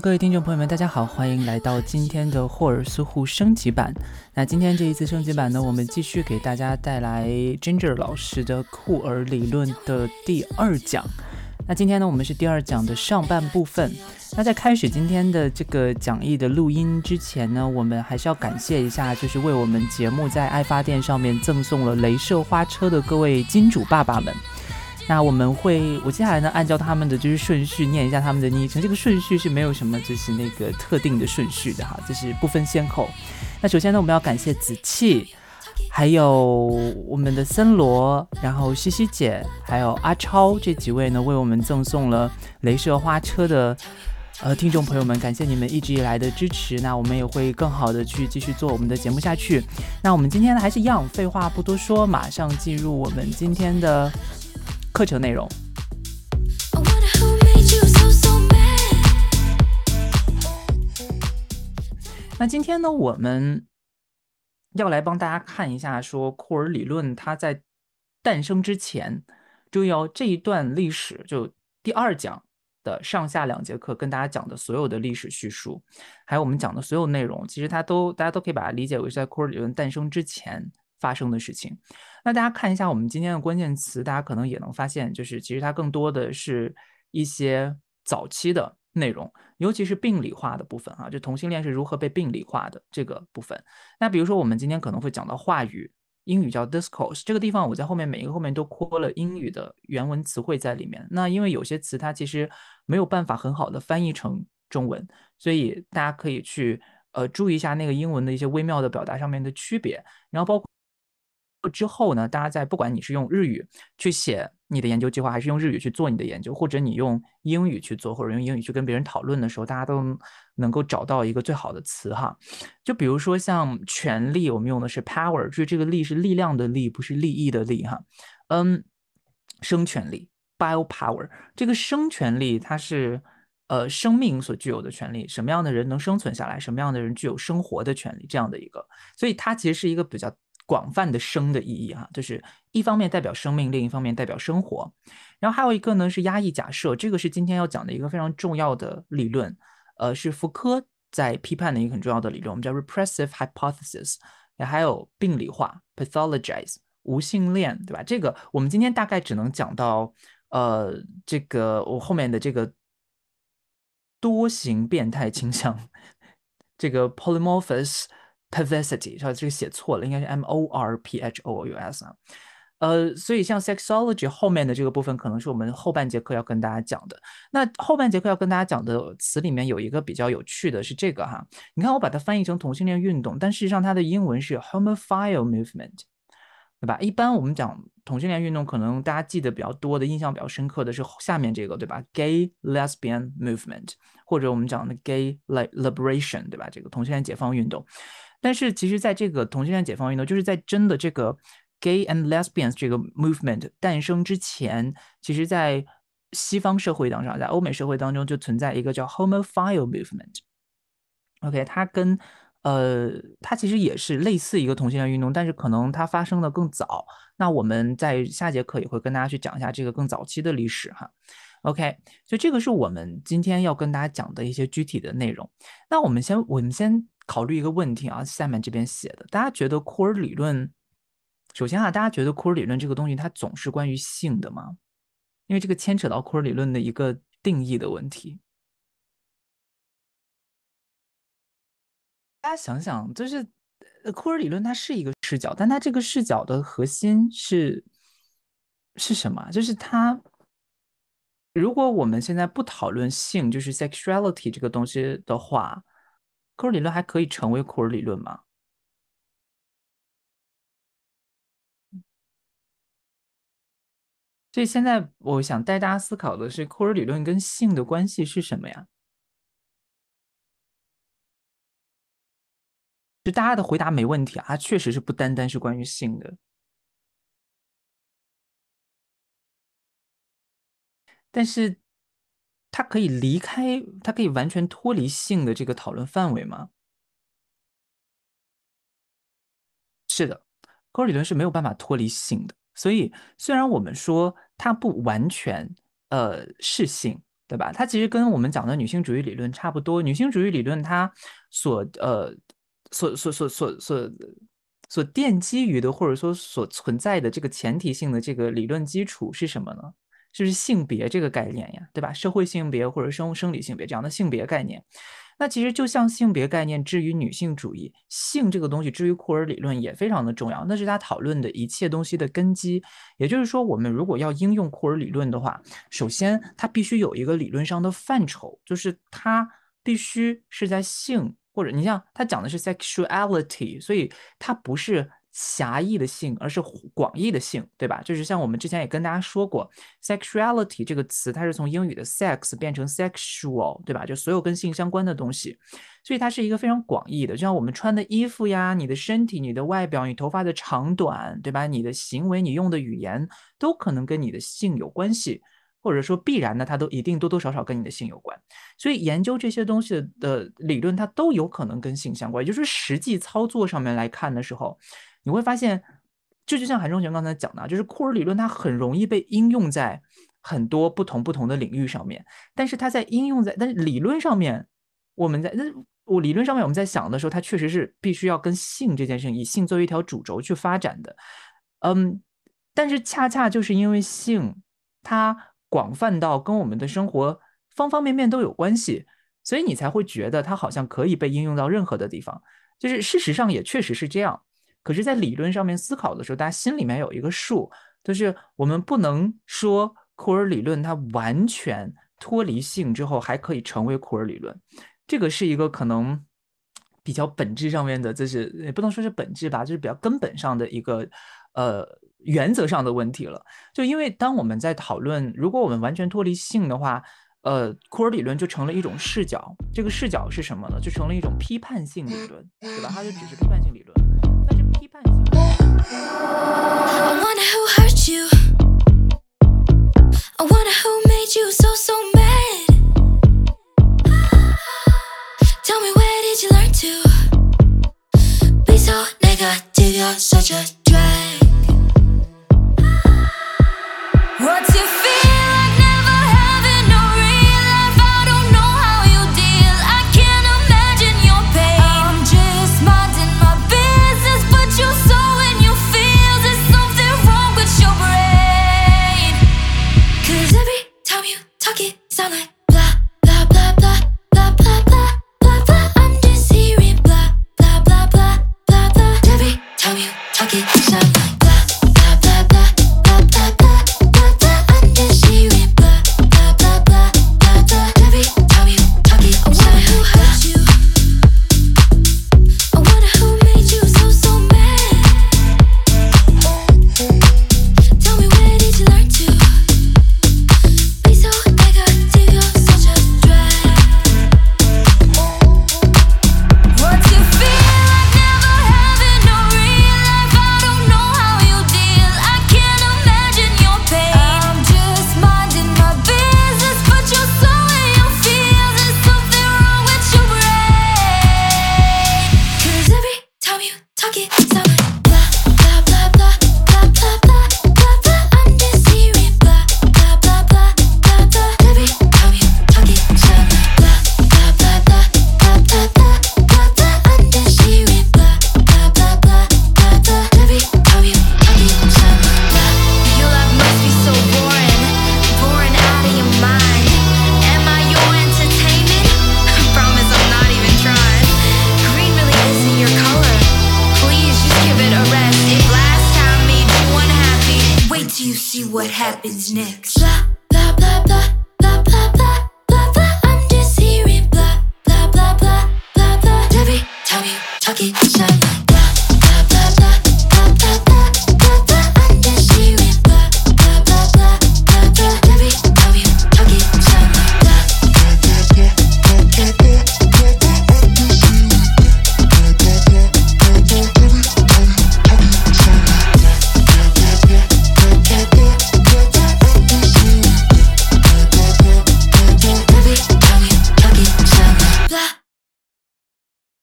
各位听众朋友们，大家好，欢迎来到今天的霍尔斯户升级版。那今天这一次升级版呢，我们继续给大家带来 Ginger 老师的库尔理论的第二讲。那今天呢，我们是第二讲的上半部分。那在开始今天的这个讲义的录音之前呢，我们还是要感谢一下，就是为我们节目在爱发电上面赠送了镭射花车的各位金主爸爸们。那我们会，我接下来呢，按照他们的就是顺序念一下他们的昵称。这个顺序是没有什么就是那个特定的顺序的哈，就是不分先后。那首先呢，我们要感谢子气，还有我们的森罗，然后西西姐，还有阿超这几位呢，为我们赠送了镭射花车的呃听众朋友们，感谢你们一直以来的支持。那我们也会更好的去继续做我们的节目下去。那我们今天呢，还是一样，废话不多说，马上进入我们今天的。课程内容。那今天呢，我们要来帮大家看一下，说库尔理论它在诞生之前，注意哦，这一段历史就第二讲的上下两节课跟大家讲的所有的历史叙述，还有我们讲的所有内容，其实它都大家都可以把它理解为是在库尔理论诞生之前发生的事情。那大家看一下我们今天的关键词，大家可能也能发现，就是其实它更多的是一些早期的内容，尤其是病理化的部分啊，就同性恋是如何被病理化的这个部分。那比如说我们今天可能会讲到话语，英语叫 discourse，这个地方我在后面每一个后面都括了英语的原文词汇在里面。那因为有些词它其实没有办法很好的翻译成中文，所以大家可以去呃注意一下那个英文的一些微妙的表达上面的区别，然后包括。之后呢，大家在不管你是用日语去写你的研究计划，还是用日语去做你的研究，或者你用英语去做，或者用英语去跟别人讨论的时候，大家都能够找到一个最好的词哈。就比如说像权力，我们用的是 power，就是这个力是力量的力，不是利益的利哈。嗯，生权力 bio power，这个生权力它是呃生命所具有的权利，什么样的人能生存下来，什么样的人具有生活的权利，这样的一个，所以它其实是一个比较。广泛的生的意义哈，就是一方面代表生命，另一方面代表生活。然后还有一个呢是压抑假设，这个是今天要讲的一个非常重要的理论，呃，是福柯在批判的一个很重要的理论，我们叫 repressive hypothesis。还有病理化 pathologize 无性恋，对吧？这个我们今天大概只能讲到呃这个我后面的这个多型变态倾向，这个 polymorphous。Perversity，是吧？这个写错了，应该是 M O R P H O U S 啊。呃，所以像 sexology 后面的这个部分，可能是我们后半节课要跟大家讲的。那后半节课要跟大家讲的词里面有一个比较有趣的是这个哈。你看我把它翻译成同性恋运动，但事实上它的英文是 homophile movement，对吧？一般我们讲同性恋运动，可能大家记得比较多的、印象比较深刻的是下面这个，对吧？Gay lesbian movement，或者我们讲的 gay liberation，对吧？这个同性恋解放运动。但是其实，在这个同性恋解放运动，就是在真的这个 gay and lesbians 这个 movement 诞生之前，其实，在西方社会当中，在欧美社会当中，就存在一个叫 homophile movement。OK，它跟呃，它其实也是类似一个同性恋运动，但是可能它发生的更早。那我们在下节课也会跟大家去讲一下这个更早期的历史哈。OK，所以这个是我们今天要跟大家讲的一些具体的内容。那我们先，我们先。考虑一个问题啊，下面这边写的，大家觉得库尔理论，首先啊，大家觉得库尔理论这个东西它总是关于性的吗？因为这个牵扯到库尔理论的一个定义的问题。大家想想，就是库尔理论它是一个视角，但它这个视角的核心是是什么？就是它，如果我们现在不讨论性，就是 sexuality 这个东西的话。库尔理论还可以成为库尔理论吗？所以现在我想带大家思考的是，库尔理论跟性的关系是什么呀？就大家的回答没问题啊，确实是不单单是关于性的，但是。它可以离开，它可以完全脱离性的这个讨论范围吗？是的，科尔理论是没有办法脱离性的。所以，虽然我们说它不完全呃是性，对吧？它其实跟我们讲的女性主义理论差不多。女性主义理论它所呃所所所所所所奠基于的，或者说所存在的这个前提性的这个理论基础是什么呢？就是性别这个概念呀，对吧？社会性别或者生生理性别这样的性别概念。那其实就像性别概念之于女性主义，性这个东西之于库尔理论也非常的重要，那是他讨论的一切东西的根基。也就是说，我们如果要应用库尔理论的话，首先它必须有一个理论上的范畴，就是它必须是在性或者你像它讲的是 sexuality，所以它不是。狭义的性，而是广义的性，对吧？就是像我们之前也跟大家说过，sexuality 这个词，它是从英语的 sex 变成 sexual，对吧？就所有跟性相关的东西，所以它是一个非常广义的。就像我们穿的衣服呀，你的身体、你的外表、你头发的长短，对吧？你的行为、你用的语言，都可能跟你的性有关系，或者说必然的，它都一定多多少少跟你的性有关。所以研究这些东西的理论，它都有可能跟性相关。也就是实际操作上面来看的时候。你会发现，这就像韩中权刚才讲的，就是库尔理论它很容易被应用在很多不同不同的领域上面。但是它在应用在，但是理论上面，我们在那我理论上面我们在想的时候，它确实是必须要跟性这件事情以性作为一条主轴去发展的。嗯，但是恰恰就是因为性它广泛到跟我们的生活方方面面都有关系，所以你才会觉得它好像可以被应用到任何的地方。就是事实上也确实是这样。可是，在理论上面思考的时候，大家心里面有一个数，就是我们不能说库尔理论它完全脱离性之后还可以成为库尔理论，这个是一个可能比较本质上面的，就是也不能说是本质吧，就是比较根本上的一个呃原则上的问题了。就因为当我们在讨论，如果我们完全脱离性的话，呃，库尔理论就成了一种视角，这个视角是什么呢？就成了一种批判性理论，对吧？它就只是批判性理论。I wonder who hurt you. I wonder who made What's your next.